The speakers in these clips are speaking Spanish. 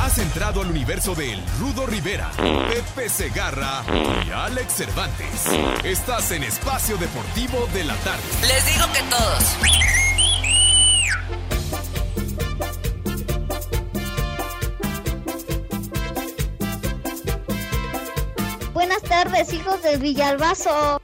Has entrado al universo de El Rudo Rivera, Pepe Segarra y Alex Cervantes. Estás en Espacio Deportivo de la Tarde. Les digo que todos. Buenas tardes, hijos del Villalbazo.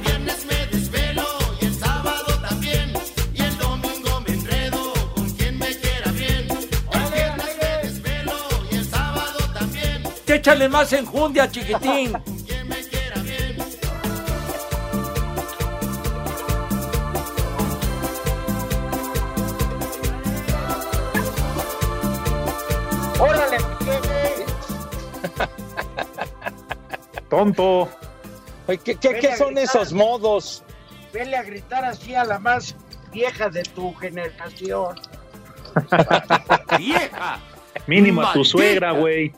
Viernes me desvelo y el sábado también. Échale más enjundia, chiquitín. Tonto. ¿Qué, qué, qué son esos modos? Vele a gritar así a la más vieja de tu generación. ¡Vieja! Mínimo a tu suegra, güey.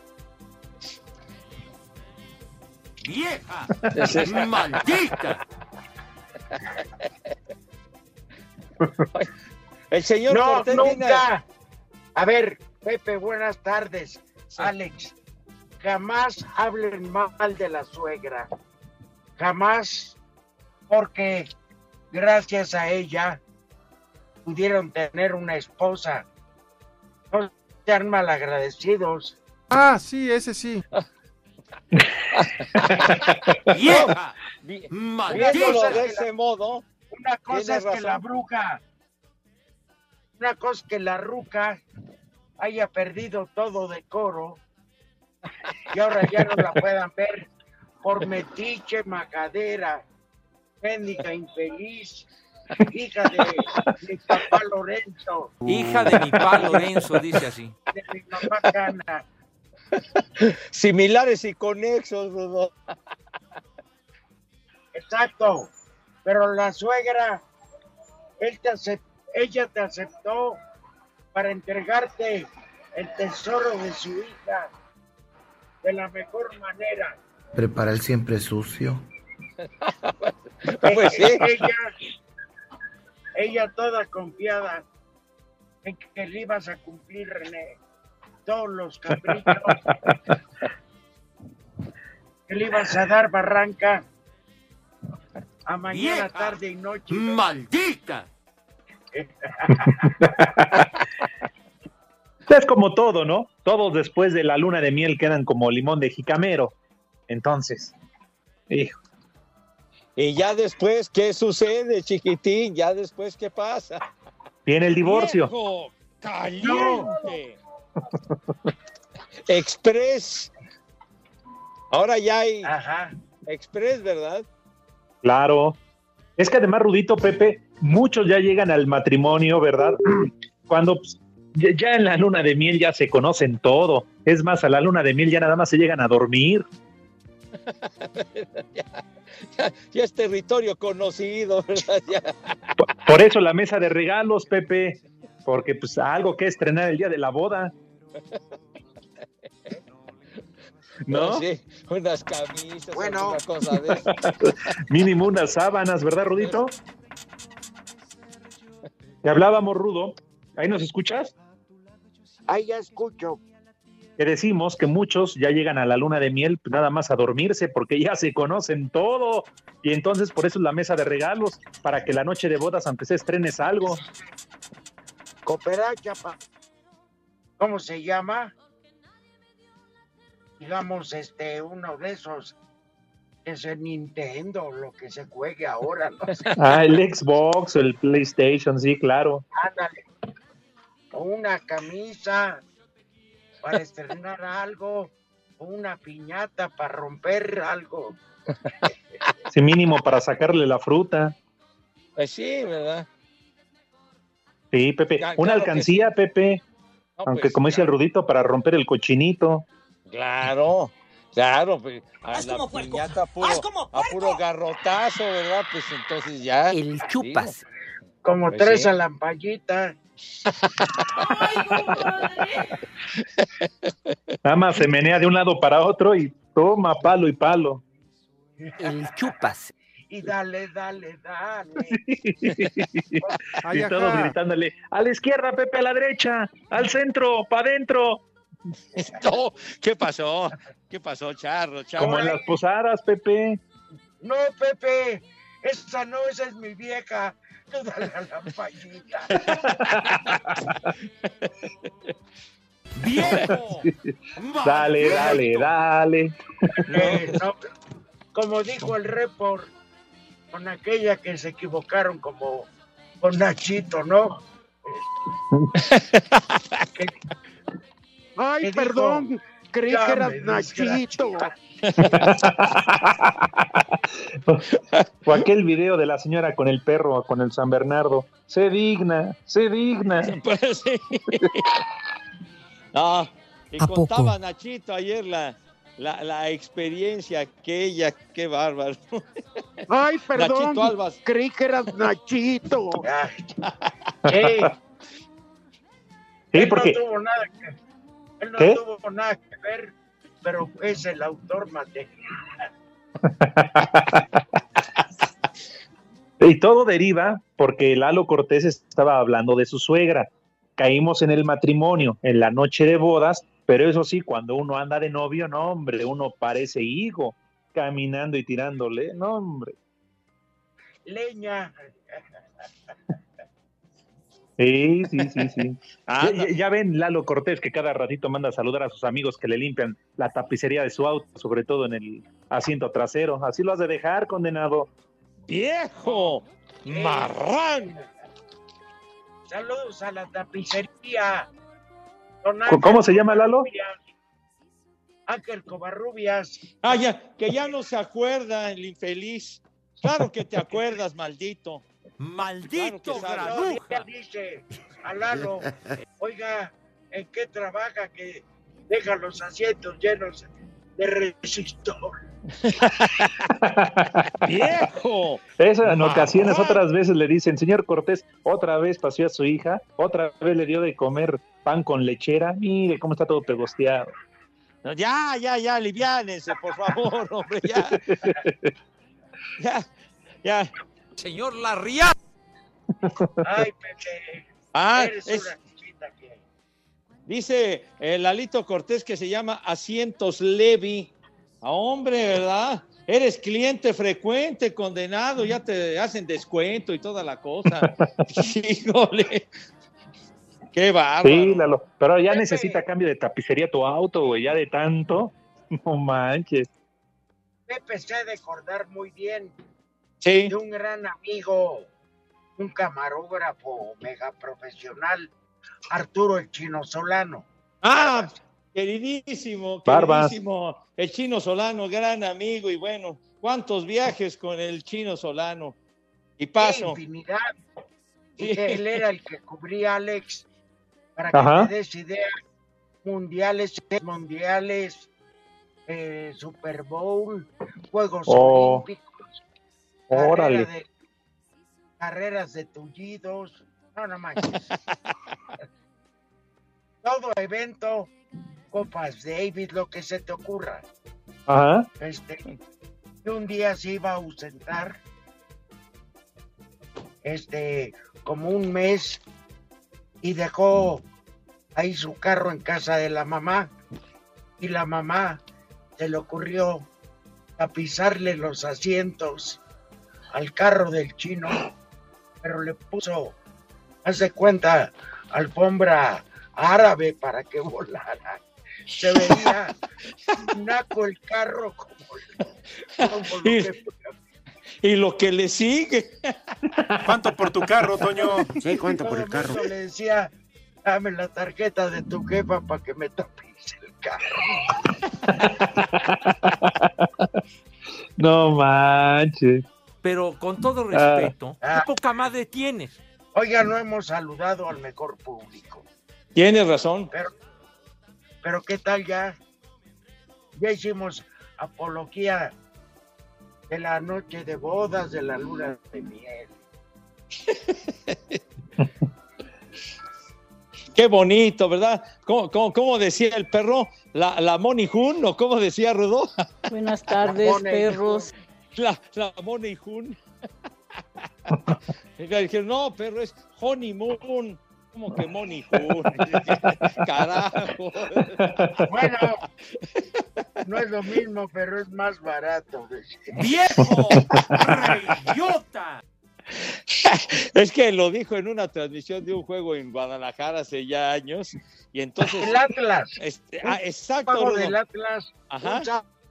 ¡Vieja! ¡Maldita! El señor No, Cortés viene- nunca. A ver, Pepe, buenas tardes. Alex, jamás hablen mal de la suegra. Jamás, porque gracias a ella pudieron tener una esposa. No sean malagradecidos. Ah, sí, ese sí. ¡Vieja! vi- ¡Maldita! de ese modo, Una cosa es que la bruja, una cosa es que la ruca haya perdido todo decoro y ahora ya no la puedan ver por metiche, majadera, médica infeliz, hija de mi papá Lorenzo, Hija de mi pa Lorenzo, dice así. de mi mamá Cana. similares y conexos, Rudo. Exacto, pero la suegra, él te ella te aceptó para entregarte el tesoro de su hija de la mejor manera. Prepara el siempre sucio. Pues sí. ella, ella toda confiada en que le ibas a cumplir, René, todos los caprichos, que le ibas a dar barranca a mañana, Vieja. tarde y noche. ¡Maldita! Es como todo, ¿no? Todos después de la luna de miel quedan como limón de jicamero. Entonces, hijo, Y ya después, ¿qué sucede, chiquitín? Ya después, ¿qué pasa? viene el divorcio. ¡Viejo caliente! Express. Ahora ya hay Ajá. Express, ¿verdad? Claro. Es que además, Rudito Pepe, muchos ya llegan al matrimonio, ¿verdad? Cuando pues, ya en la luna de miel ya se conocen todo. Es más, a la luna de miel ya nada más se llegan a dormir. Ya, ya es territorio conocido, ¿verdad? Ya. Por- Por eso la mesa de regalos, Pepe, porque pues algo que estrenar el día de la boda. ¿No? Sí, unas camisas, Bueno. alguna cosa de eso. Mínimo unas sábanas, ¿verdad, Rudito? Te hablábamos, Rudo. ¿Ahí nos escuchas? Ahí ya escucho. que decimos que muchos ya llegan a la luna de miel nada más a dormirse porque ya se conocen todo. Y entonces por eso es la mesa de regalos, para que la noche de bodas, aunque se estrenes algo. Cooperacha, pa- ¿cómo se llama? Digamos, este, uno de esos, es el Nintendo, lo que se juegue ahora, no sé, Ah, el Xbox, el PlayStation, sí, claro. ándale. O una camisa para estrenar algo, o una piñata para romper algo. Sí, mínimo para sacarle la fruta. Pues sí, ¿verdad? Sí, Pepe. Ya, Una claro alcancía, Pepe, No, aunque pues, como dice el Rudito, para romper el cochinito. Claro, claro, pues, a la piñata puro, a puro garrotazo, ¿verdad? Pues entonces ya. El chupas. Como Pues tres sí. alampallitas. Nada más se menea de un lado para otro y toma palo y palo. El chupas. Y dale, dale, dale. y todos gritándole, a la izquierda, Pepe, a la derecha, al centro, para adentro, No, ¿qué pasó? ¿Qué pasó, Charro? Charro? como en las posadas, Pepe. No, Pepe, esa no, esa es mi vieja. La. Dale, dale, dale. Eh, no, como dijo el report, con aquella que se equivocaron como con Nachito, ¿no? Que- Ay, ¿Qué perdón, creí que eras me Nachito. O aquel video de la señora con el perro, con el San Bernardo. Se digna, se digna. Pues sí. No, y ¿A poco? contaba Nachito ayer la, la, la experiencia aquella, qué bárbaro. Ay, perdón, Nachito Albas. creí que eras Nachito. Ay. Sí, Sí, él porque no tuvo nada que, él no ¿Qué? tuvo nada que ver, pero es el autor material. Y todo deriva porque Lalo Cortés estaba hablando de su suegra. Caímos en el matrimonio, en la noche de bodas, pero eso sí, cuando uno anda de novio, no, hombre, uno parece higo, caminando y tirándole, no, hombre. Leña. Sí, sí, sí, sí. Ah, Ya, ya- ven Lalo Cortés que cada ratito manda a saludar a sus amigos que le limpian la tapicería de su auto, sobre todo en el asiento trasero. Así lo has de dejar, condenado. ¡Viejo! ¡Marrán! Saludos a la tapicería. Don ¿Cómo- ¿Cómo se llama, Lalo? Ángel Covarrubias. Ah, ya, que ya no se acuerda el infeliz. Claro que te acuerdas, maldito. ¡Maldito Claro granuja! dice a Lalo, oiga, ¿en qué trabaja que deja los asientos llenos de resistor? ¡Viejo! Eso en ocasiones, otras veces le dicen, señor Cortés, otra vez paseó a su hija, otra vez le dio de comer pan con lechera, mire cómo está todo pegosteado. No, ya, ya, ya, aliviánense, por favor, hombre, ya. Ya, ya. Señor Larria. Ay, Pepe, Ah, eres es- una chiquita que... dice el Lalito Cortés que se llama Asientos Levi. Ah, hombre, ¿verdad? Eres cliente frecuente, condenado, ya te hacen descuento y toda la cosa. Híjole. Qué bárbaro. Sí, Lalo, pero ya Pepe. necesita cambio de tapicería tu auto, güey, ya de tanto. No manches. Pepe se ha de acordar muy bien Sí. de un gran amigo, un camarógrafo mega profesional, Arturo el Chino Solano. Ah, queridísimo, Barbas. queridísimo. El chino Solano, gran amigo y bueno, cuántos viajes con el chino Solano. Y paso. Infinidad. Sí. Y que él era el que cubría a Alex para que Ajá. te des idea. Mundiales, mundiales, eh, Super Bowl, Juegos Oh, Olímpicos, carrera Órale. de- carreras de tullidos, no, no manches. Todo evento, Copas Davis, lo que se te ocurra. Ajá. Este, un día se iba a ausentar, este, como un mes, y dejó ahí su carro en casa de la mamá. y la mamá se le ocurrió tapizarle los asientos al carro del chino, pero le puso, hace cuenta, alfombra árabe para que volara. Se veía naco el carro como, como lo que Y lo que le sigue. ¿Cuánto por tu carro, Toño? Sí, cuenta por el carro. le decía, dame la tarjeta de tu jefa para que me tapice el carro. No manches. Pero con todo Ah. respeto, Ah. ¿qué poca madre tienes? Oiga, no hemos saludado al mejor público. Tienes razón. Pero, pero ¿qué tal ya? Ya hicimos apología de la noche de bodas, de la luna de miel. Qué bonito, ¿verdad? ¿Cómo, cómo- cómo decía el perro? ¿La, la Money Jun o cómo decía Rudo? Buenas tardes, perros. La, la Money Jun. Y le dijeron, no, perro, es Honeymoon. ¿Cómo que Money Jun? Carajo. Bueno, no es lo mismo, pero es más barato. ¡Viejo! ¡Reyota! Es que lo dijo en una transmisión de un juego en Guadalajara hace ya años. Y entonces. El Atlas, este, ah, exacto, pago del Atlas, Ajá, un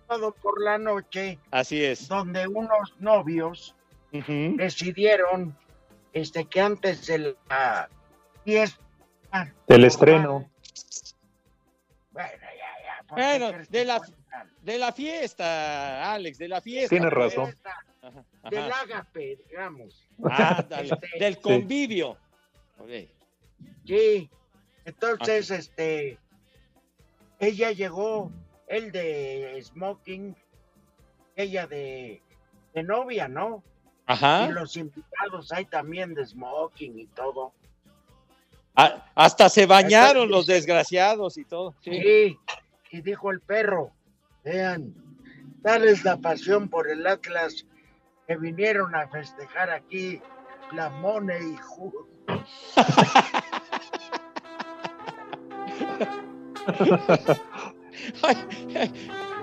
sábado por la noche, así es. donde unos novios decidieron este, que antes de la fiesta. El estreno. Bueno, ya, ya. ¿por qué Bueno, crees de la- cuentan? De la fiesta, Alex, de la fiesta. Tienes razón. Ajá, Del ágape, digamos. Este, del convivio. Sí. Entonces, este, ella llegó, él de smoking, ella de, de novia, ¿no? Y Ajá. los invitados hay también de smoking y todo. Ah, hasta se bañaron los desgraciados y todo. Sí. Sí. Y dijo el perro, vean, tal es la pasión por el Atlas que vinieron a festejar aquí la Money Hood.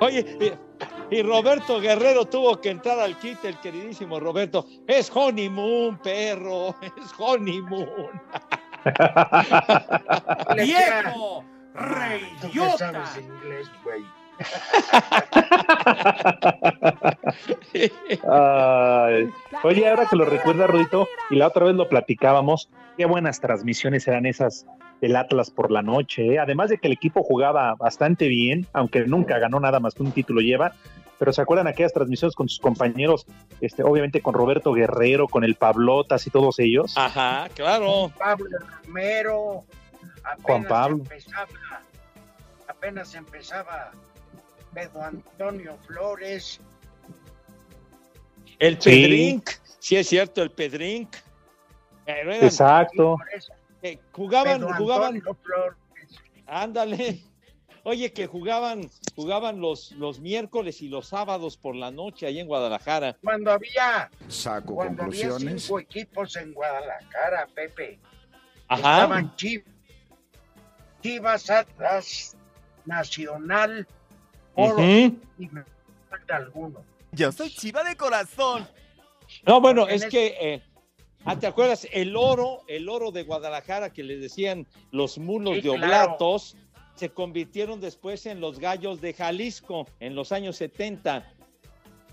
Oye, y, Roberto Guerrero tuvo que entrar al kit, el queridísimo Roberto. Es honeymoon, perro. Es honeymoon. ¡Viejo! ¡Reyota! sabes inglés, güey. Ay. Oye, ahora que lo recuerda, Rudito, y la otra vez lo platicábamos, qué buenas transmisiones eran esas del Atlas por la noche. ¿eh? Además de que el equipo jugaba bastante bien, aunque nunca ganó nada más que un título lleva. Pero se acuerdan aquellas transmisiones con sus compañeros, este, obviamente con Roberto Guerrero, con el Pablotas y todos ellos. Ajá, claro. Pablo Romero. Juan Pablo. Empezaba, apenas empezaba Pedro Antonio Flores. El. Pedrink. Sí, es cierto, el Pedrink. Exacto. por eso, eh, jugaban, Pedro jugaban, ándale. Oye, que jugaban, jugaban los, los miércoles y los sábados por la noche ahí en Guadalajara. Cuando había, Saco cuando había cinco equipos en Guadalajara, Pepe. Ajá. Estaban Chivas, Chivas Atlas, Nacional, Oro Ujú. y me falta alguno. Yo soy chiva de corazón. No, bueno, Porque es que, eh, ah, ¿te acuerdas? El oro, el oro de Guadalajara que le decían los mulos Sí, de claro. oblatos, se convirtieron después en los gallos de Jalisco en los años 70.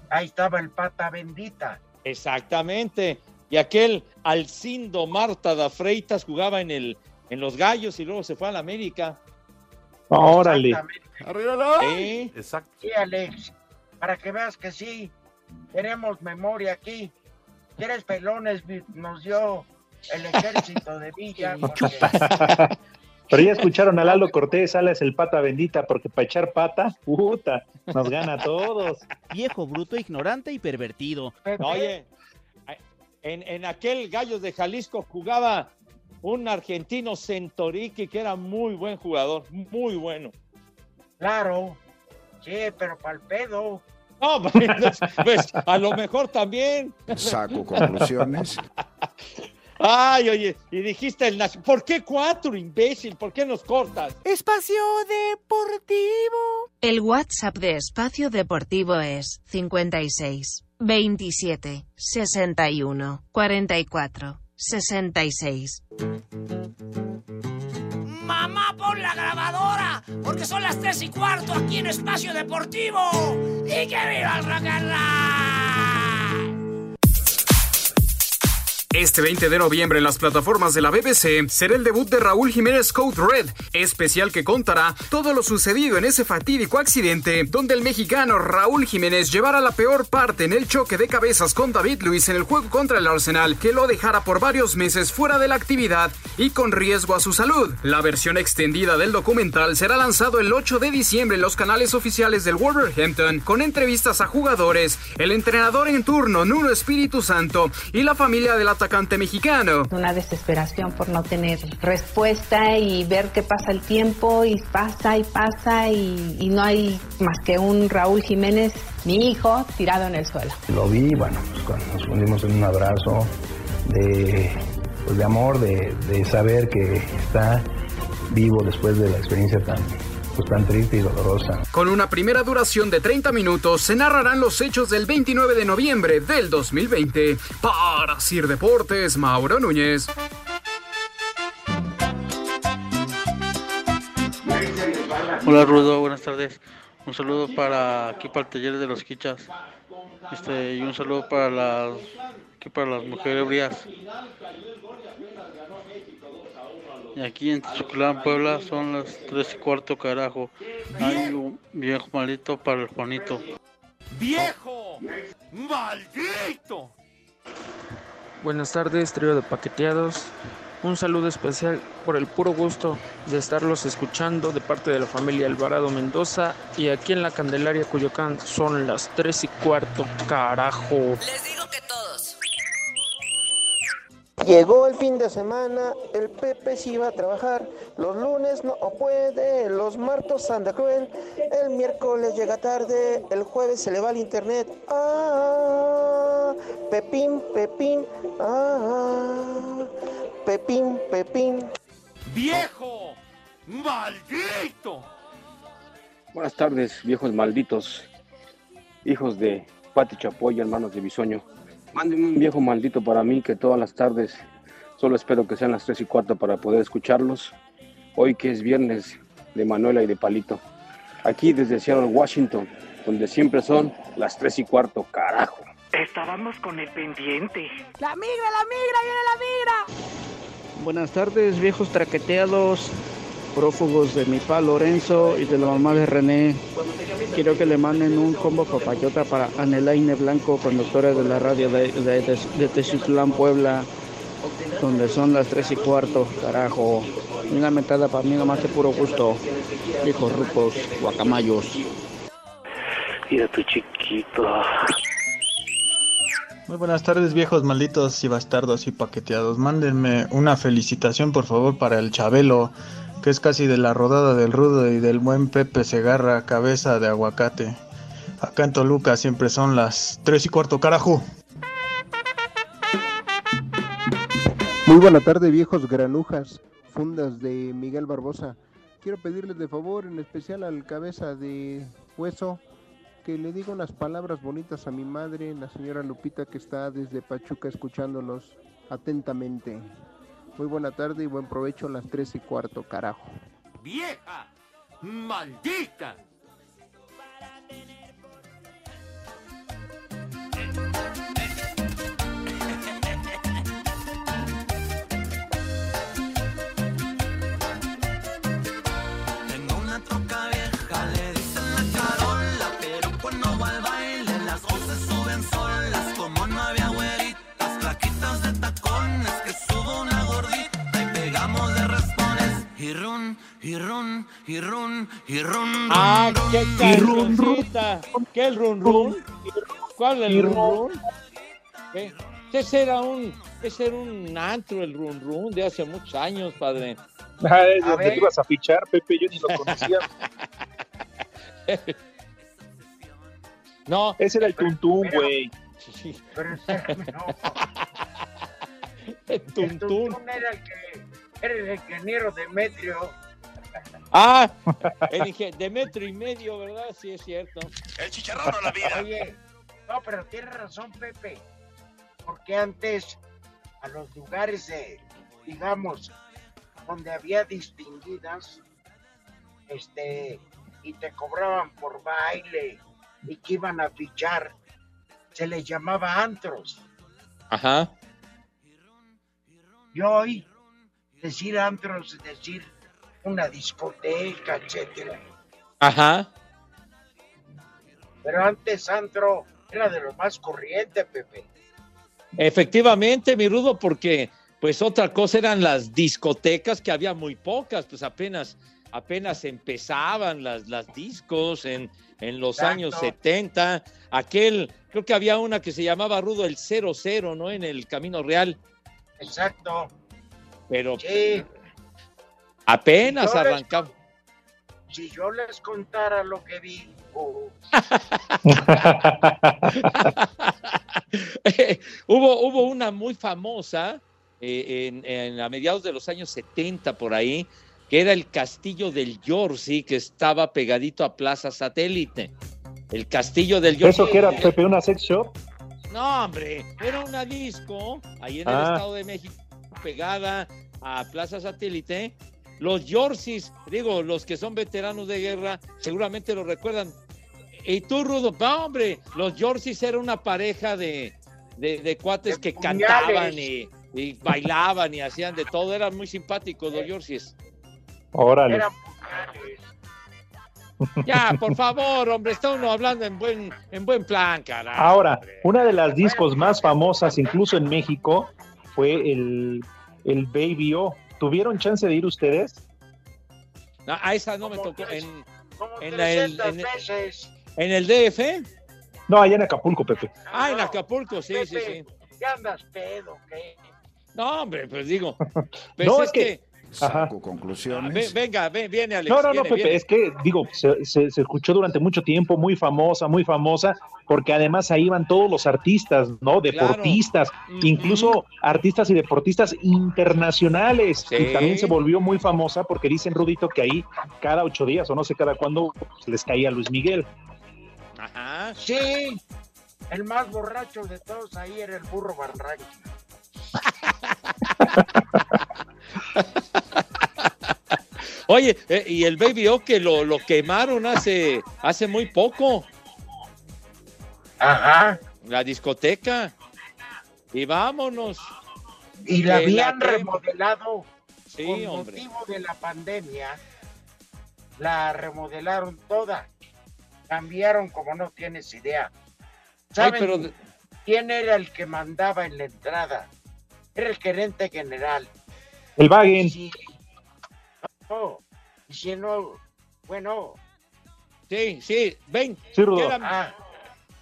Ahí estaba el pata bendita. Exactamente. Y aquel Alcindo Marta da Freitas jugaba en el en los gallos y luego se fue a la América. Órale. Exactamente. ¡Arriba! Sí. Exacto. Sí, Alex, para que veas que sí, tenemos memoria aquí. ¿Quieres pelones? Nos dio el ejército de Villa. porque- Pero ya escucharon a Lalo Cortés, Alas el pata bendita, porque para echar pata, puta, nos gana a todos. Viejo, bruto, ignorante y pervertido. Pepe, Oye, en, en aquel Gallos de Jalisco jugaba un argentino Centoriqui que era muy buen jugador, muy bueno. Claro, sí, pero para el pedo. No, pues, pues, a lo mejor también. Saco conclusiones. Ay, oye, y dijiste el nacional. ¿Por qué cuatro, imbécil? ¿Por qué nos cortas? Espacio Deportivo. El WhatsApp de Espacio Deportivo es 56 27 61 44 66. Mamá, pon la grabadora, porque son las tres y cuarto aquí en Espacio Deportivo. ¡Y que viva el rock and roll! Este 20 de noviembre en las plataformas de la BBC será el debut de Raúl Jiménez Code Red, especial que contará todo lo sucedido en ese fatídico accidente donde el mexicano Raúl Jiménez llevara la peor parte en el choque de cabezas con David Luis en el juego contra el Arsenal que lo dejara por varios meses fuera de la actividad y con riesgo a su salud. La versión extendida del documental será lanzado el 8 de diciembre en los canales oficiales del Wolverhampton con entrevistas a jugadores, el entrenador en turno Nuno Espíritu Santo y la familia del atacante mexicano. Una desesperación por no tener respuesta y ver que pasa el tiempo y pasa y pasa y, y no hay más que un Raúl Jiménez, mi hijo, tirado en el suelo. Lo vi, bueno, pues cuando nos fundimos en un abrazo de, pues, de amor, de, de saber que está vivo después de la experiencia tan, tan triste y dolorosa. Con una primera duración de 30 minutos, se narrarán los hechos del 29 de noviembre del 2020. Para Sir Deportes, Mauro Núñez. Hola Rudo, buenas tardes. Un saludo para aquí para el taller de los quichas. Este, y un saludo para las aquí para las mujeres ebrias. Y aquí en Chuclán, Puebla, son las tres y cuarto carajo. Hay un viejo maldito para el Juanito. ¡Viejo! ¡Maldito! Buenas tardes, trío de paqueteados. Un saludo especial por el puro gusto de estarlos escuchando de parte de la familia Alvarado Mendoza y aquí en la Candelaria Cuyocán son las tres y cuarto, carajo. Les digo que todos. Llegó el fin de semana, el Pepe sí va a trabajar, los lunes no puede, los martes anda cruel, el miércoles llega tarde, el jueves se le va al internet. Ah, Pepín, Pepín, ah, Pepín, Pepín. ¡Viejo! ¡Maldito! Buenas tardes, viejos malditos, hijos de Pati Chapoy, hermanos de Bisoño. Mándenme un viejo maldito para mí que todas las tardes, solo espero que sean las 3 y cuarto para poder escucharlos. Hoy que es viernes de Manuela y de Palito. Aquí desde Seattle, Washington, donde siempre son las 3 y cuarto, carajo. Estábamos con el pendiente. ¡La migra, la migra, viene la migra! Buenas tardes, viejos traqueteados, prófugos de mi pa Lorenzo y de la mamá de René. Quiero que le manden un combo papayota para Anelaine Blanco, conductora de la radio de, de, de, de Puebla, donde son las tres y cuarto, carajo. Una mentada para mí nomás de puro gusto. Viejos rucos, guacamayos. Mira tu chiquito. Muy buenas tardes, viejos malditos y bastardos y paqueteados. Mándenme una felicitación, por favor, para el Chabelo, que es casi de la rodada del Rudo y del buen Pepe Segarra, cabeza de aguacate. Acá en Toluca siempre son las tres y cuarto, carajo. Muy buena tarde, viejos granujas, fundas de Miguel Barbosa. Quiero pedirles de favor, en especial al cabeza de hueso, que le diga unas palabras bonitas a mi madre, la señora Lupita, que está desde Pachuca escuchándolos atentamente. Muy buena tarde y buen provecho a las tres y cuarto, carajo. ¡Vieja! ¡Maldita! Y run, y run, y run, Ah, qué cancioncita. ¿Qué el run run? ¿Cuál el run run? ¿Qué? Ese era un, ese era un antro, el run run, de hace muchos años, padre. Ah, es A donde te ibas a fichar, Pepe, yo ni lo conocía. No. Ese era el tuntún, güey. El Tuntún era el que era el ingeniero Demetrio. Ah, el inge- de metro y medio, ¿verdad? Sí, es cierto. El chicharrón o la vida. Oye, no, pero tienes razón, Pepe. Porque antes, a los lugares de, digamos, donde había distinguidas, este, y te cobraban por baile y que iban a fichar, se les llamaba antros. Ajá. Y hoy, decir antros es decir una discoteca, etcétera. Ajá. Pero antes antro era de lo más corriente, Pepe. Efectivamente, mi rudo, porque pues otra cosa eran las discotecas, que había muy pocas, pues apenas, apenas empezaban las, las discos en, en los Exacto. años 70. Aquel, creo que había una que se llamaba Rudo el 00, ¿no? En el Camino Real, Exacto. pero Sí. Apenas les- arrancaba. Si yo les contara lo que vi, oh, hubo, hubo una muy famosa eh, en, en- a mediados de los años 70 por ahí, que era el castillo del Yorsi, que estaba pegadito a Plaza Satélite. El castillo del Yorsi. ¿Eso que era, Pepe, una sex shop? No, hombre, era una disco ahí en el Ah. Estado de México, pegada a Plaza Satélite. Los Yorsis, digo, los que son veteranos de guerra, seguramente lo recuerdan. Y tú, Rudo, no, hombre, los Yorsis era una pareja de, de, de cuates que puñales. cantaban y, y bailaban y hacían de todo. Eran muy simpáticos los Yorsis. Órale. eran Ya, por favor, hombre, está uno hablando en buen, en buen plan, carajo. Ahora, una de las discos más famosas, incluso en México, fue el, el Baby O. ¿Tuvieron chance de ir ustedes? No, a esa no me tocó. En, como en, el, 300 en, veces. en el DF. No, allá en Acapulco, Pepe. Ah, en Acapulco, sí, sí, sí. ¿Qué andas pedo, qué? No, hombre, pues digo. Pues No, es es que- que. Ajá. Ah, ve- venga, ven, viene Alex. No, no, no, viene, Pepe, viene. es que, digo, se, se- se escuchó durante mucho tiempo, muy famosa, muy famosa, porque además ahí iban todos los artistas, ¿no? Deportistas, incluso artistas y deportistas internacionales. Sí. Y también se volvió muy famosa porque dicen, Rudito, que ahí cada ocho días, o no sé cada cuándo, pues, les caía Luis Miguel. Ajá. Sí, el más borracho de todos ahí era el burro Barranqui. Oye, eh, y el Baby O que lo, lo quemaron hace, hace muy poco. Ajá. La discoteca. Y vámonos. Y la Que habían remodelado Sí, con hombre. motivo de la pandemia. La remodelaron toda. Cambiaron como no tienes idea. ¿Saben pero quién era el que mandaba en la entrada? Era el gerente general. El Wagen. Sí. No, y si no, bueno. Sí, sí, ven. Sí, Rudo. queda- Ah,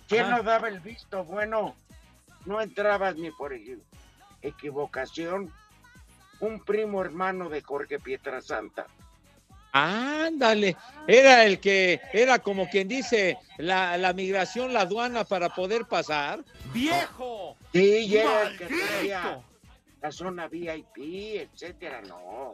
¿quién Ajá. no daba el visto bueno? No entrabas ni por equi- equivocación. Un primo hermano de Jorge Pietrasanta. Ándale, era el que era como quien dice la, la migración, la aduana para poder pasar. ¡Viejo! Sí, y era el que la zona VIP, etcétera, no.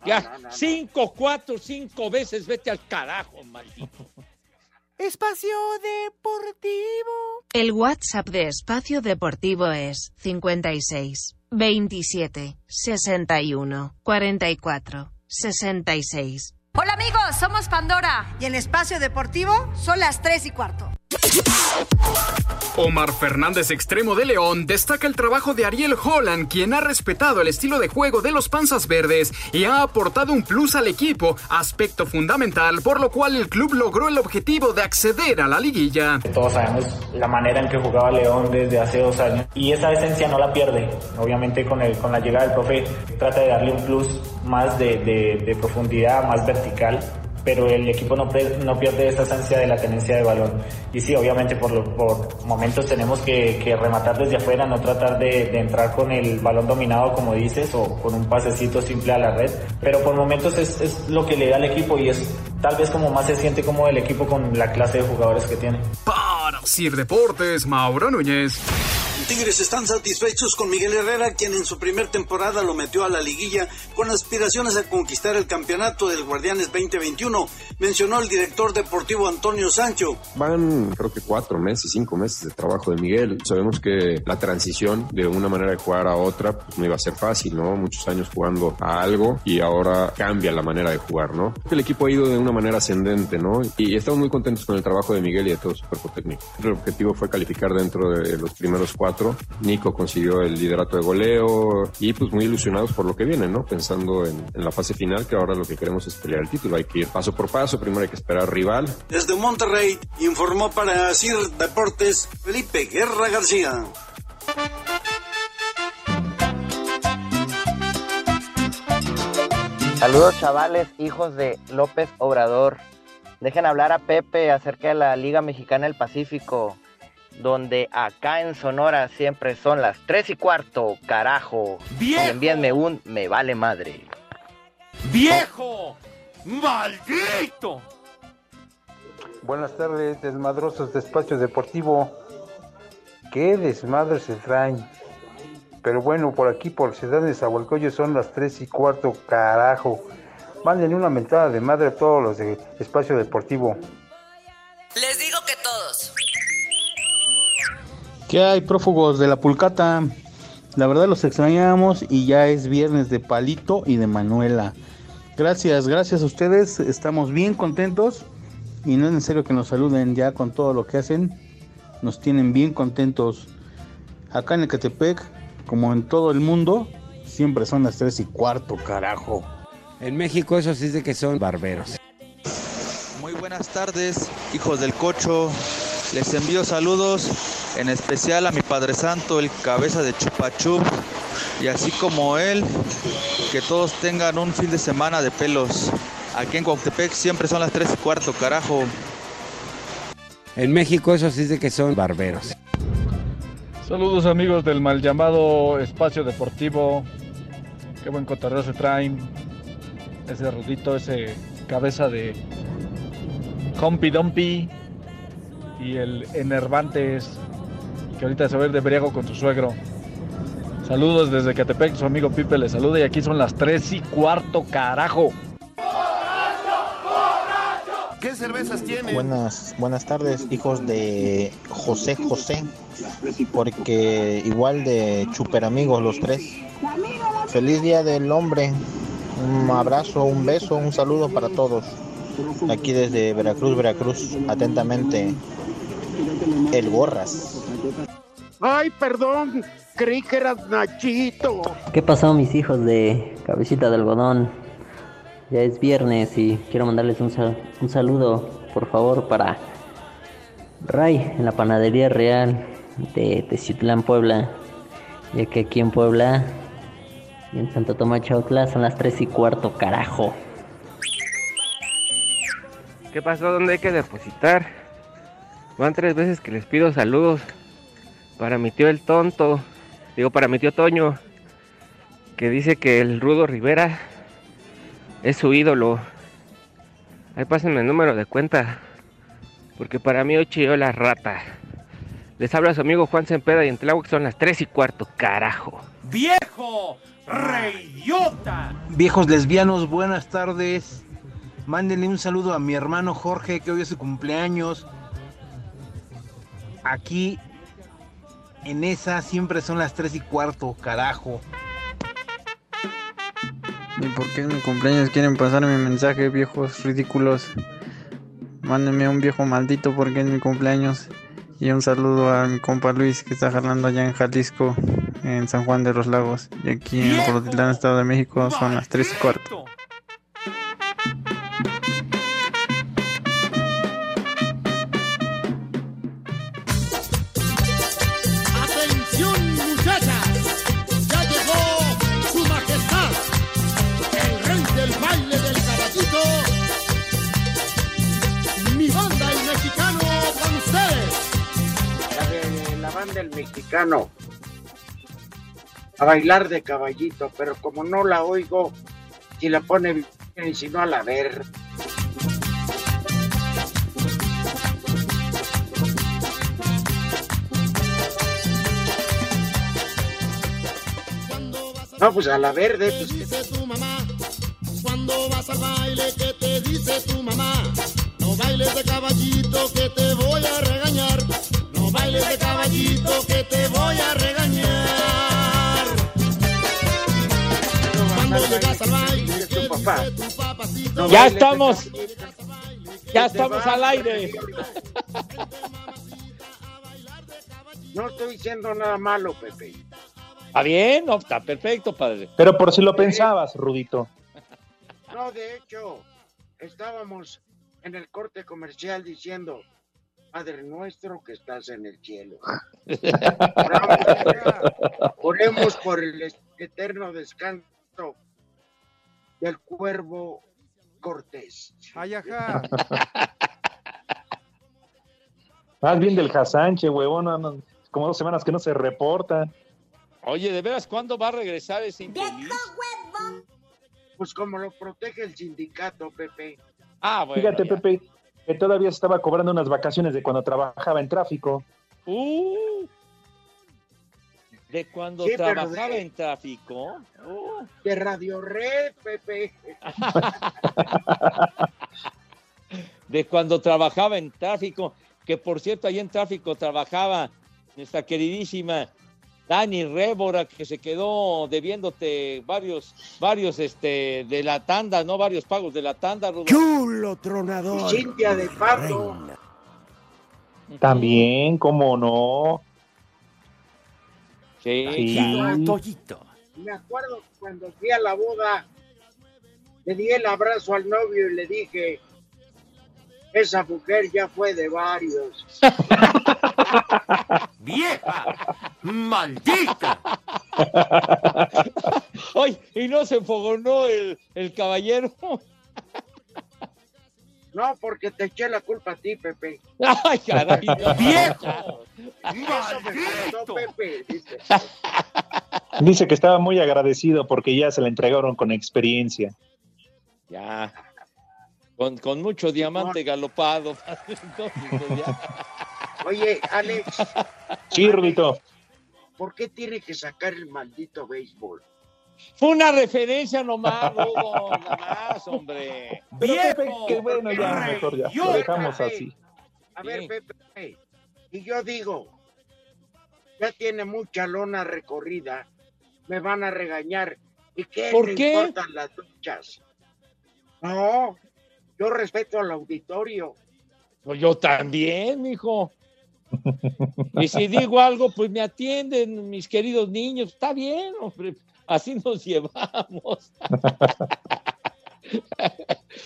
No, Ya, no, no, no. cinco, cuatro, cinco veces, vete al carajo, maldito. Espacio Deportivo. El WhatsApp de Espacio Deportivo es 56 27 61 44 66. Hola amigos, somos Pandora. Y en Espacio Deportivo son las 3 y cuarto. Omar Fernández, extremo de León, destaca el trabajo de Ariel Holland, quien ha respetado el estilo de juego de los Panzas Verdes y ha aportado un plus al equipo, aspecto fundamental, por lo cual el club logró el objetivo de acceder a la liguilla. Todos sabemos la manera en que jugaba León desde hace dos años y esa esencia no la pierde. Obviamente con, el, con la llegada del profe trata de darle un plus más de, de- de profundidad, más vertical, pero el equipo no, no pierde esa esencia de la tenencia de balón. Y sí, obviamente por, por momentos tenemos que, que rematar desde afuera, no tratar de, de entrar con el balón dominado como dices o con un pasecito simple a la red, pero por momentos es, es lo que le da al equipo y es tal vez como más se siente como el equipo con la clase de jugadores que tiene. Para Sir Deportes, Mauro Núñez. Tigres están satisfechos con Miguel Herrera, quien en su primer temporada lo metió a la liguilla con aspiraciones a conquistar el campeonato del Guardianes 2021, mencionó el director deportivo Antonio Sancho. Van creo que cuatro meses, cinco meses de trabajo de Miguel. Sabemos que la transición de una manera de jugar a otra pues, no iba a ser fácil, ¿no? Muchos años jugando a algo y ahora cambia la manera de jugar, ¿no? El equipo ha ido de una manera ascendente, ¿no? Y estamos muy contentos con el trabajo de Miguel y de todo su cuerpo técnico. El objetivo fue calificar dentro de los primeros cuatro. Nico consiguió el liderato de goleo y pues muy ilusionados por lo que viene, ¿no? Pensando en, en la fase final que ahora lo que queremos es pelear el título. Hay que ir paso por paso, primero hay que esperar rival. Desde Monterrey informó para CIR Deportes Felipe Guerra García. Saludos chavales, hijos de López Obrador. Dejen hablar a Pepe acerca de la Liga Mexicana del Pacífico, donde acá en Sonora siempre son las 3 y cuarto, carajo. Y envíenme un me vale madre. ¡Viejo! ¡Maldito! Buenas tardes, desmadrosos de Espacio Deportivo. Qué desmadre se traen. Pero bueno, por aquí, por Ciudad de Zahualcoyo, son las 3 y cuarto, carajo. Mándenle una mentada de madre a todos los de Espacio Deportivo. Les digo ¿Qué hay, prófugos de la pulcata? La verdad los extrañamos y ya es viernes de Palito y de Manuela. Gracias, gracias a ustedes. Estamos bien contentos y no es necesario que nos saluden ya con todo lo que hacen. Nos tienen bien contentos. Acá en Ecatepec, como en todo el mundo, siempre son las 3 y cuarto, carajo. En México eso sí es de que son barberos. Muy buenas tardes, hijos del cocho. Les envío saludos, en especial a mi Padre Santo, el cabeza de Chupachup, y así como él, que todos tengan un fin de semana de pelos. Aquí en Cuauhtémoc siempre son las 3 y cuarto, carajo. En México eso sí de que son barberos. Saludos amigos del mal llamado Espacio Deportivo. Qué buen cotorreo se traen. Ese rudito, ese cabeza de Humpy Dumpy. Y el Enervantes, que ahorita se va a ir de briago con su suegro. Saludos desde Catepec, su amigo Pipe le saluda y aquí son las 3 y cuarto, carajo. ¿Qué cervezas tiene? Buenas, buenas tardes, hijos de José José, porque igual de super amigos los tres. Feliz Día del Hombre, un abrazo, un beso, un saludo para todos. Aquí desde Veracruz, Veracruz, atentamente, el Gorras. Ay, perdón, creí que eras Nachito. ¿Qué pasó mis hijos de cabecita de algodón? Ya es viernes y quiero mandarles un, sal- un saludo, por favor, para Ray en la panadería real de Teciutlán, Puebla. Ya que aquí en Puebla y en Santo Tomás Chautla son las 3 y cuarto, carajo. ¿Qué pasó? ¿Dónde hay que depositar? Van tres veces que les pido saludos. Para mi tío el tonto. Digo, para mi tío Toño. Que dice que el Rudo Rivera es su ídolo. Ahí pásenme el número de cuenta. Porque para mí hoy chilló la rata. Les habla su amigo Juan Sempeda y en Tláhuac son las 3 y cuarto, carajo. ¡Viejo! ¡Reyota! Viejos lesbianos, buenas tardes. Mándenle un saludo a mi hermano Jorge, que hoy es su cumpleaños. Aquí, en esa, siempre son las 3 y cuarto, carajo. ¿Y por qué en mi cumpleaños quieren pasar mi mensaje, viejos ridículos? Mándenme un viejo maldito porque es mi cumpleaños. Y un saludo a mi compa Luis que está jalando allá en Jalisco, en San Juan de los Lagos. Y aquí en Colotitlán, Estado de México, son las 3 y cuarto. el mexicano a bailar de caballito, pero como no la oigo, si la pone bien, si no a la ver. No, pues a la verde. Pues. Cuando vas al baile, ¿qué te dice tu mamá? No bailes de caballito que te voy a regalar. Papá. No Ya bailes estamos, ya estamos al aire. No estoy diciendo nada malo, Pepe. Está bien, no, está perfecto, padre. Pero por si lo pensabas, Rudito. No, de hecho, estábamos en el corte comercial diciendo, Padre nuestro que estás en el cielo. Oremos por el eterno descanso del cuervo Cortés. Ay, ajá. Más bien del Hasanche, huevón. no, no, como dos semanas que no se reporta. Oye, ¿de veras cuándo va a regresar ese infeliz? Pues como lo protege el sindicato, Pepe. Ah, bueno. Fíjate, ya. Pepe, que todavía estaba cobrando unas vacaciones de cuando trabajaba en tráfico. Uh, de cuando Sí, trabajaba de- en tráfico. De Radio Red, Pepe. de cuando trabajaba en tráfico, que por cierto, ahí en tráfico trabajaba nuestra queridísima Dani Révora, que se quedó debiéndote varios, varios este, de la tanda, no varios pagos de la tanda. Chulo tronador. Cintia de Pato. También, cómo no. Sí, Sí. claro. Toyito. Me acuerdo cuando fui a la boda, le di el abrazo al novio y le dije, esa mujer ya fue de varios. ¡Vieja! ¡Maldita! Ay, y no se enfogonó el, el caballero. No, porque te eché la culpa a ti, Pepe. Ay, caray. no. ¡Viejo! Eso me faltó, Pepe. dice. Dice que estaba muy agradecido porque ya se la entregaron con experiencia. Ya. Con, con mucho diamante galopado. Entonces, ya. Oye, Alex, Sí, Rudito. ¿por qué tiene que sacar el maldito béisbol? Fue una referencia nomás, Rudo, nada más, hombre. Pero Pepe, que bueno, ya, mejor ya. Lo dejamos así. A Sí. ver, Pepe, y yo digo, ya tiene mucha lona recorrida, me van a regañar. ¿Y qué ¿Por me qué? importan las duchas? No, yo respeto al auditorio. Pues yo también, mijo. Y si digo algo, pues me atienden mis queridos niños. Está bien, hombre. Así nos llevamos.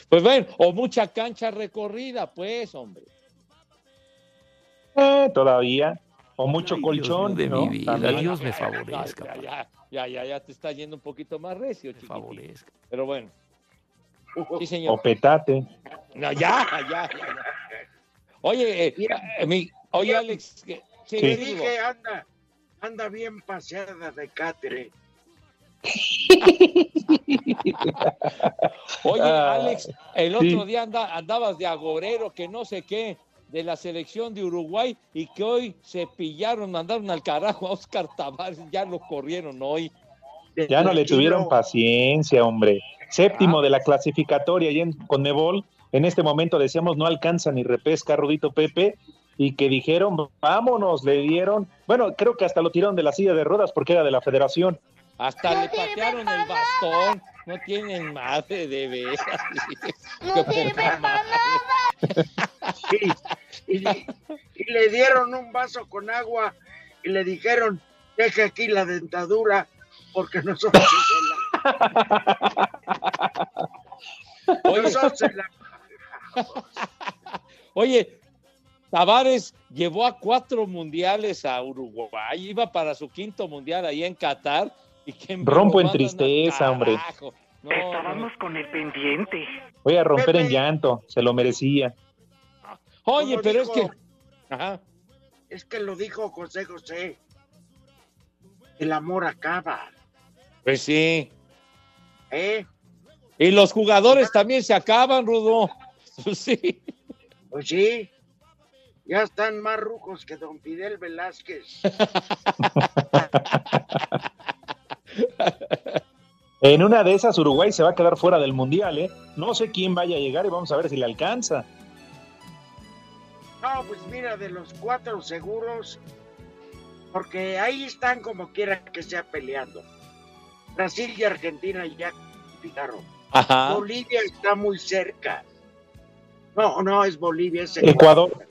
Pues bueno, o mucha cancha recorrida, pues, hombre. Eh, todavía. O mucho Ay, colchón. Dios mío de ¿no? mi vida, También. Dios me favorezca. Ya, ya, ya, ya, ya te está yendo un poquito más recio, Me chiquitín. favorezca. Pero bueno. Sí, O señor. petate. No, ya, ya, ya, ya. Oye, eh, Mira. eh, mi- oye, Alex, que, sí, dije, anda, anda bien paseada de catre. Oye, Ah, Alex, el sí. otro día anda- andabas de agorero, que no sé qué, de la selección de Uruguay, y que hoy se pillaron, mandaron al carajo a Oscar Tavares, ya lo corrieron hoy. Ya no le tuvieron paciencia, hombre. Séptimo de la clasificatoria y en Conmebol. En este momento decíamos no alcanza ni repesca Rudito Pepe y que dijeron vámonos, le dieron, bueno, creo que hasta lo tiraron de la silla de ruedas porque era de la federación. Hasta le patearon el bastón, no tienen madre de veras. Qué poca madre. Sí, y, le- y le dieron un vaso con agua y le dijeron, deje aquí la dentadura porque nosotros se la, Oye, nosotros se la- Oye, Tavares llevó a cuatro mundiales a Uruguay, iba para su quinto mundial ahí en Qatar. Rompo en tristeza, hombre. No, no. con el pendiente. Voy a romper en llanto, se lo merecía. Oye, Como pero es que. Ajá. Es que lo dijo José José. El amor acaba, Pues sí. ¿eh? Y los jugadores también se acaban, Rudo. Pues sí. Pues sí, ya están más rujos que don Fidel Velázquez. En una de esas, Uruguay se va a quedar fuera del Mundial, ¿eh? No sé quién vaya a llegar y vamos a ver si le alcanza. No, pues mira, de los cuatro seguros, porque ahí están como quiera que sea peleando. Brasil y Argentina ya fijaron. Ajá. Bolivia está muy cerca. No, no es Bolivia, es Ecuador.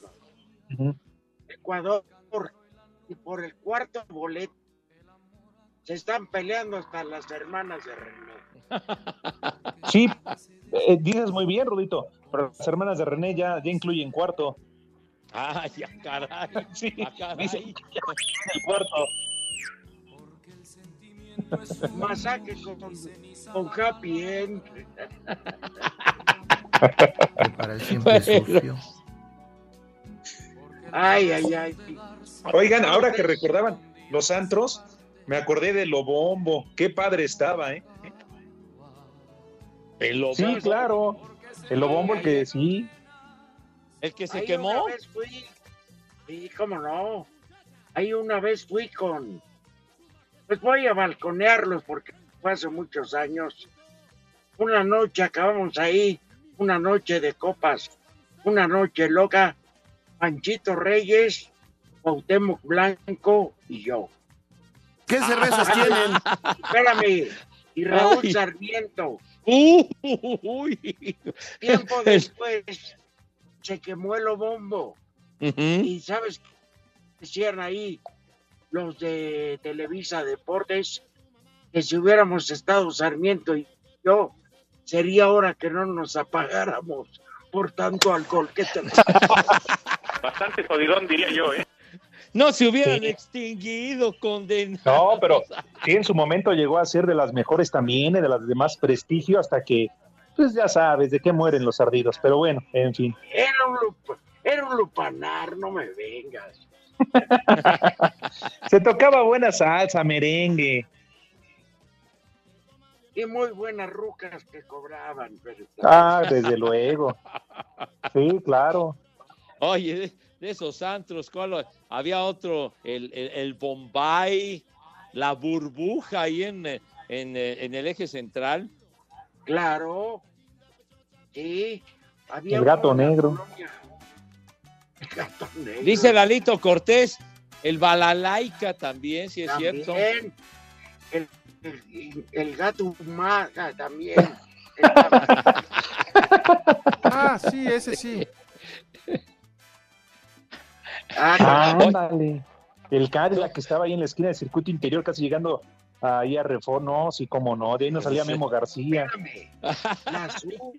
Ecuador. Y por el cuarto boleto se están peleando hasta las hermanas de René. Sí, eh, dices muy bien, Rudito. Pero las hermanas de René ya, ya incluyen cuarto. Ay, ya, caray. Sí, Ah, caray. dice ya el cuarto. Masacre con, con Happy End. Para el siempre sucio. Ay, ay, ay. Oigan, ahora que recordaban los antros, me acordé de Lobombo. Qué padre estaba, ¿eh? El Lobombo. Sí, claro. El Lobombo, el que sí. El que se Ahí quemó. Una vez fui, sí, cómo no. Ahí una vez fui con. Pues voy a balconearlos porque fue hace muchos años. Una noche acabamos ahí, una noche de copas, una noche loca. Panchito Reyes, Cuauhtémoc Blanco y yo. ¿Qué cervezas tienen? Espérame. Y Raúl Ay. Sarmiento. Uy. Tiempo después se quemó el bombo. Y sabes qué decían ahí los de Televisa Deportes que si hubiéramos estado Sarmiento y yo, sería hora que no nos apagáramos por tanto alcohol que te... Bastante jodidón, diría yo, ¿eh? No se hubieran Sí. extinguido, condenados. No, pero sí, en su momento llegó a ser de las mejores también, y de las de más prestigio, hasta que, pues ya sabes, de qué mueren los ardidos. Pero bueno, en fin. Era un, lup- era un lupanar, no me vengas. Se tocaba buena salsa, merengue. Y muy buenas rucas que cobraban. Pero... Ah, desde luego. Sí, claro. Oye, de, esos antros, ¿cuál? Había otro, el, el, el Bombay, la burbuja ahí en, en, en el eje central. Claro. Sí. Había El gato negro. El gato negro. Dice Lalito Cortés, el Balalaica también, si es cierto. También. El, el, el gato maga también. Ah, sí, ese sí. Ah, Ándale. El Cadillac que estaba ahí en la esquina del circuito interior, casi llegando ahí a Reform. No, sí, como no. De ahí nos salía Memo García. espérame. Las, u-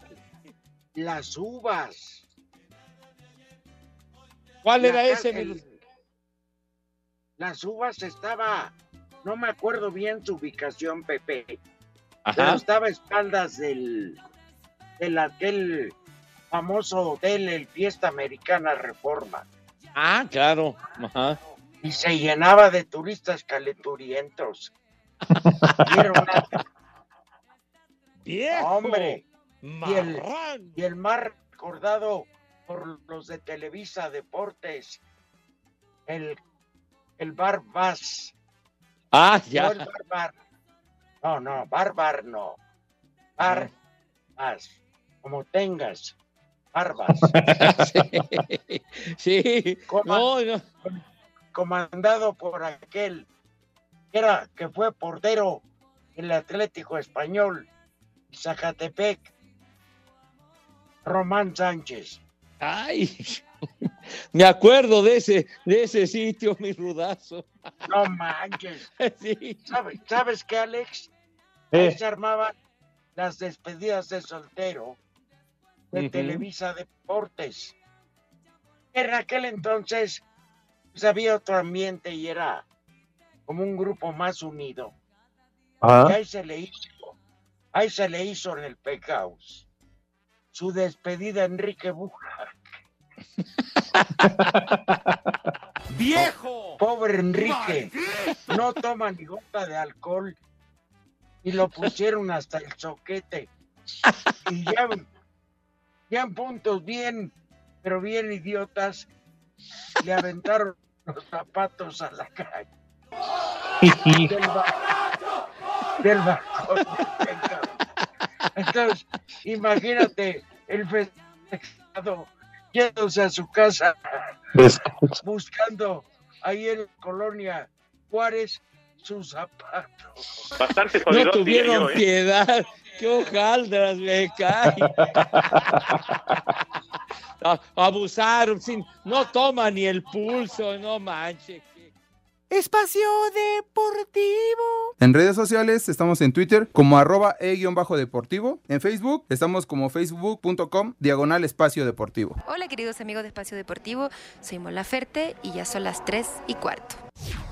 las uvas. ¿Cuál La era ese? el- las uvas estaba, no me acuerdo bien su ubicación, Pepe, pero estaba a espaldas del, del aquel famoso hotel, el Fiesta Americana Reforma, Ah, claro. Ajá. y se llenaba de turistas era una- ¡Viejo! hombre, y el, y el más recordado por los de Televisa Deportes, el, el Bar. Ah, No ya. el bar, bar. No, no, bar, bar, no. Bar. Como tengas. Barbas. Sí. No, no. Comandado por aquel que era, que fue portero el Atlético Español, Zacatepec, Román Sánchez. Ay, me acuerdo de ese, de ese sitio, mi rudazo. No manches. Sí. ¿Sabes, ¿Sabes qué, Alex? Eh. Ahí se armaban las despedidas de soltero de. Televisa Deportes. En aquel entonces pues, había otro ambiente y era como un grupo más unido. Ah. Y ahí se le hizo, ahí se le hizo en el Pecaus su despedida a Enrique Buja. ¡Viejo! Pobre Enrique, no toma ni gota de alcohol y lo pusieron hasta el soquete. Y ya, ya en puntos bien, pero bien idiotas, le aventaron los zapatos a la calle. Del, ba- del del Entonces, imagínate el festejado yéndose a su casa buscando ahí en la colonia Juárez sus zapatos. Bastante No tuvieron yo, ¿eh? piedad. ¡Qué hojaldras me caen! A- Abusaron, sin, no toma ni el pulso, no manches. Espacio Deportivo. En redes sociales estamos en Twitter como arroba e-deportivo. En Facebook estamos como facebook.com diagonal espacio deportivo. Hola queridos amigos de Espacio Deportivo, soy Mola Ferte y ya son las 3 y cuarto.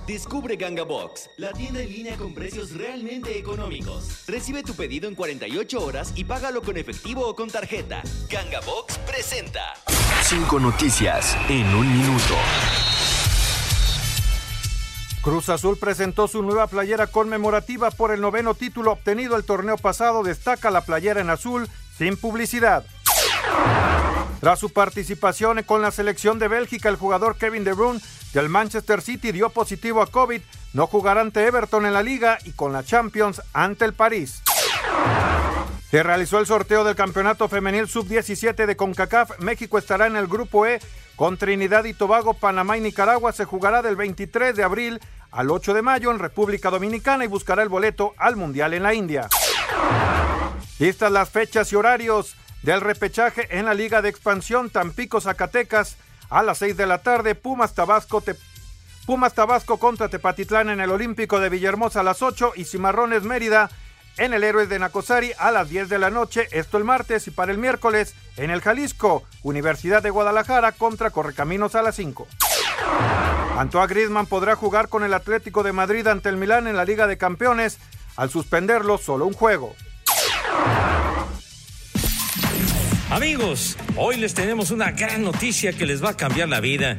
Descubre Ganga Box, la tienda en línea con precios realmente económicos. Recibe tu pedido en 48 horas y págalo con efectivo o con tarjeta. Ganga Box presenta. Cinco noticias en un minuto. Cruz Azul presentó su nueva playera conmemorativa por el noveno título obtenido el torneo pasado. Destaca la playera en azul sin publicidad. Tras su participación con la selección de Bélgica, el jugador Kevin De Bruyne del Manchester City dio positivo a COVID. No jugará ante Everton en la liga y con la Champions ante el París. Se realizó el sorteo del campeonato femenil sub-17 de CONCACAF. México estará en el grupo E con Trinidad y Tobago, Panamá y Nicaragua. Se jugará del 23 de abril al 8 de mayo en República Dominicana y buscará el boleto al Mundial en la India. Listas las fechas y horarios del repechaje en la Liga de Expansión Tampico Zacatecas a las 6 de la tarde. Pumas Tabasco, Pumas Tabasco contra Tepatitlán en el Olímpico de Villahermosa a las 8 y Cimarrones Mérida en el Héroes de Nacosari a las 10 de la noche, esto el martes y para el miércoles en el Jalisco, Universidad de Guadalajara contra Correcaminos a las 5. Antoine Griezmann podrá jugar con el Atlético de Madrid ante el Milán en la Liga de Campeones al suspenderlo solo un juego. Amigos, hoy les tenemos una gran noticia que les va a cambiar la vida.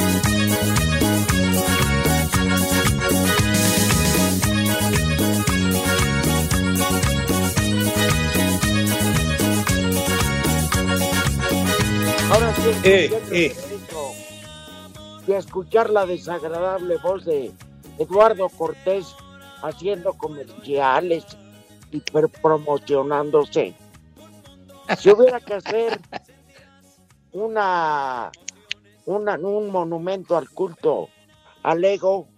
Ahora sí, Eh, eh. derecho escuchar la desagradable voz de Eduardo Cortés haciendo comerciales y promocionándose. Si hubiera que hacer una, una un monumento al culto al ego,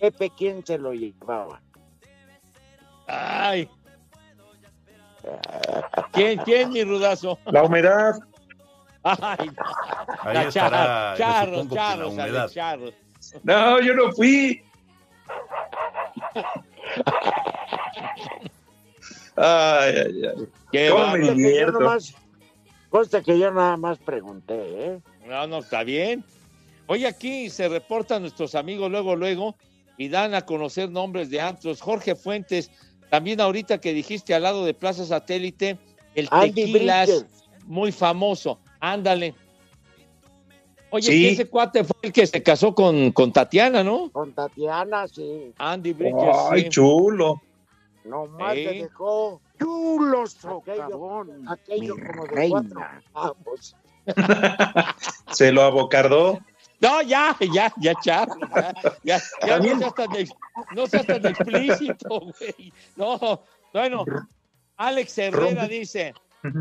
Pepe, ¿quién se lo llevaba? Ay. ¿Quién, quién, mi rudazo? La humedad. Ay, Ahí la estará, que. Alex, charros. No, yo no fui. Ay, ay, ay. Qué ¿Cómo me divierto? Yo nomás- Consta que yo nada más pregunté, ¿eh? No, no, está bien. Hoy aquí se reportan nuestros amigos luego, luego, y dan a conocer nombres de antros. Jorge Fuentes, también ahorita que dijiste al lado de Plaza Satélite, el Andy Tequilas, Bridges. muy famoso. Ándale. Oye, Sí. que ese cuate fue el que se casó con, con Tatiana, ¿no? Con Tatiana, sí. Andy Bridges. Ay, sí. chulo. Nomás Sí. le dejó Chulo aquello, socavón. aquello como de cuatro vamos. Se lo abocardó. No, ya, ya, ya, Charro, ya, ya, ya no También- seas tan, no seas tan explícito, güey. No, bueno, Alex Herrera Rompe. dice,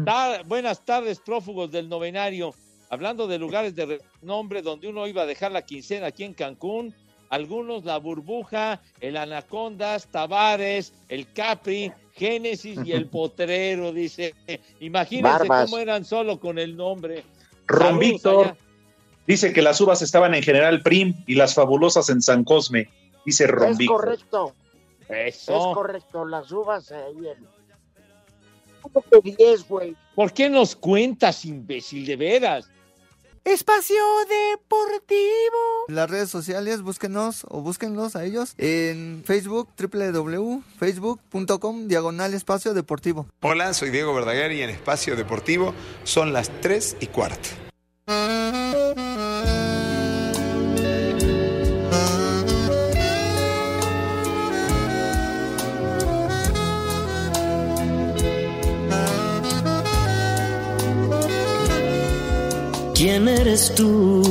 "Ta- buenas tardes, prófugos del novenario. Hablando de lugares de nombre donde uno iba a dejar la quincena aquí en Cancún, algunos la burbuja, el Anacondas, Tavares, el Capri, Génesis y el potrero, dice. Imagínense Barbas. cómo eran solo con el nombre. Ron Víctor dice que las uvas estaban en General Prim y las fabulosas en San Cosme. Dice Ron Es Víctor. correcto. Eso. Es correcto. Las uvas ahí en. ¿Cómo que 10, güey? ¿Por qué nos cuentas, imbécil, de veras? Espacio Deportivo. Las redes sociales, búsquenos o búsquenlos a ellos en Facebook, www.facebook.com, diagonal espacio deportivo. Hola, soy Diego Verdaguer y en Espacio Deportivo son las 3 y cuarto. ¿Quién eres tú?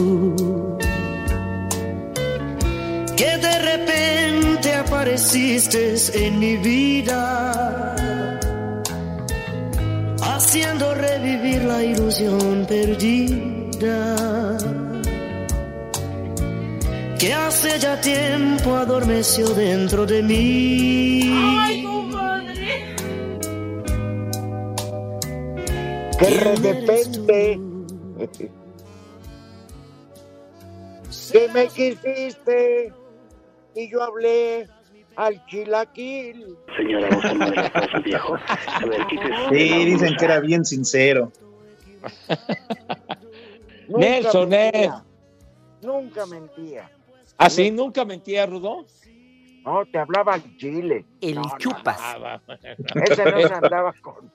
Que de repente apareciste en mi vida, haciendo revivir la ilusión perdida. Que hace ya tiempo adormeció dentro de mí. ¡Ay, Que de repente. Que me quisiste y yo hablé al chilaquil. Señora, ¿usted no su viejo? A ver. Sí, dicen que era bien sincero. Nelson, mentía. Nunca mentía. ¿Así nunca mentía, Rudo? No, te hablaba al chile. El No, no, chupas. Ese no se andaba con.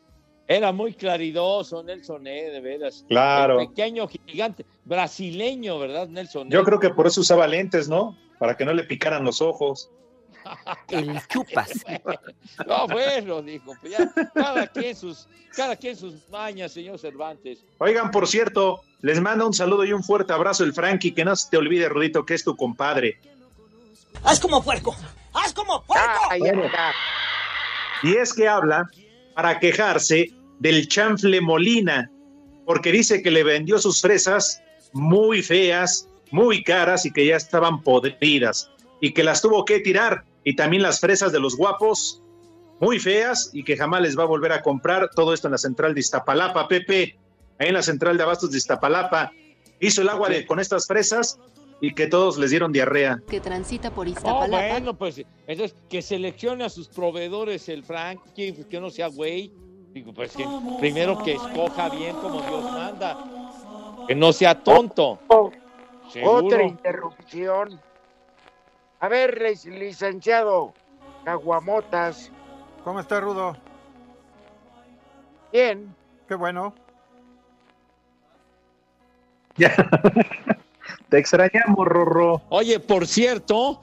Era muy claridoso, Nelson, eh, de veras. Claro. El pequeño gigante, brasileño, ¿verdad, Nelson? Yo creo que por eso usaba lentes, ¿no? Para que no le picaran los ojos. El chupas. no, bueno, dijo, pues ya, cada quien sus, cada quien sus mañas, señor Cervantes. Oigan, por cierto, les manda un saludo y un fuerte abrazo el Frankie, que no se te olvide, Rudito, que es tu compadre. ¡Haz como puerco! ¡Haz como puerco! Bueno. Y es que habla para quejarse del chanfle Molina, porque dice que le vendió sus fresas muy feas, muy caras y que ya estaban podridas y que las tuvo que tirar y también las fresas de los guapos muy feas y que jamás les va a volver a comprar. Todo esto en la central de Iztapalapa, Pepe, ahí en la central de abastos de Iztapalapa, hizo el agua con estas fresas y que todos les dieron diarrea. que transita por Oh, Iztapalapa. bueno, pues entonces que seleccione a sus proveeddores el Frankie, pues, que no sea güey. Digo, pues que primero que escoja bien como Dios manda. Que no sea tonto. Otra interrupción. A ver, lic- licenciado Caguamotas. ¿Cómo está, Rudo? Bien. Qué bueno. Te extrañamos, Rorro. Oye, por cierto,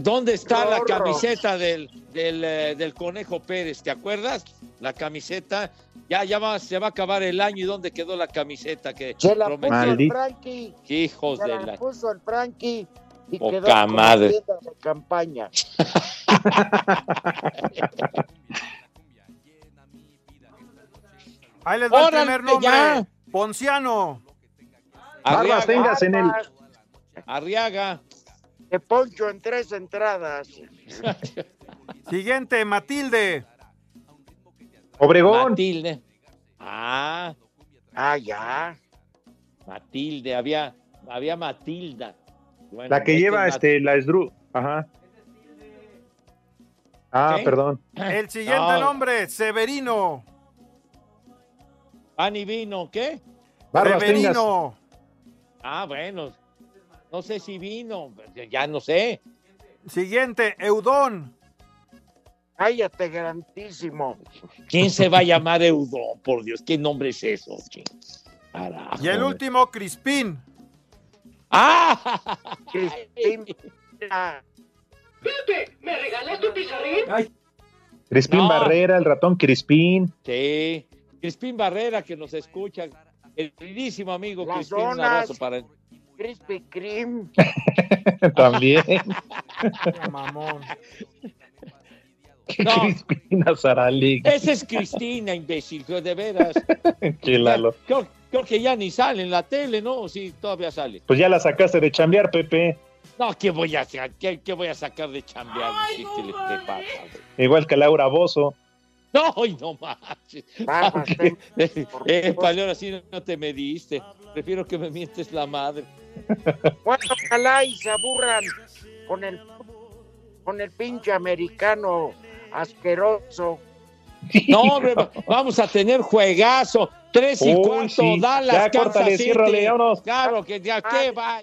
¿dónde está la camiseta del, del, eh, del Conejo Pérez? ¿Te acuerdas? La camiseta. Ya, ya va, se va a acabar el año y ¿dónde quedó la camiseta que Se la puso el? Frankie. Hijos Se de la la... puso el Frankie y Poca quedó madre. de campaña. Ahí les va el Órale, primer nombre. ya. Ponciano. Barbas, tengas en el. Arriaga. De Poncho en tres entradas. Siguiente, Matilde. Obregón. Matilde. Ah, Ah, ya. Matilde, había, había Matilda. Bueno, La que esta lleva es este, la Esdru. Ajá. Ah, ¿Qué? perdón. El siguiente No. nombre, Severino. Pan y vino, ¿qué? Barbas, tengas. Severino. Ah, bueno. No sé si vino, ya no sé. Siguiente, Eudón. Cállate, grandísimo. ¿Quién se va a llamar Eudón? Por Dios, ¿qué nombre es eso? Carajo. Y el último, Crispín. ¡Ah! Pepe, ¿me regalas tu pizarrín? Crispín No. Barrera, el ratón Crispín. Sí. Crispín Barrera, que nos escucha. El queridísimo amigo Las Crispín, un donas. abrazo para él. Krispy Kreme. También. Mamón. No. Crispina Sarali. Esa es Cristina, imbécil, de veras. Chilalo. Creo, creo que ya ni sale en la tele, ¿no? ¿O Sí, todavía sale. Pues ya la sacaste de chambear, Pepe. No, ¿qué voy a? ¿Qué, qué voy a sacar de chambear? ¿Qué, qué le qué pasa? Igual que Laura Bozo. No, no manches. Vamos, eh, Paleón, así no te mediste. Prefiero que me mientes la madre. Bueno, ojalá y se aburran con el con el pinche americano asqueroso. No, hombre, va- vamos a tener juegazo. Tres y Uy, cuarto, sí. Dallas, Ya, Kansas córtale, City. vámonos. Claro, que ya qué va.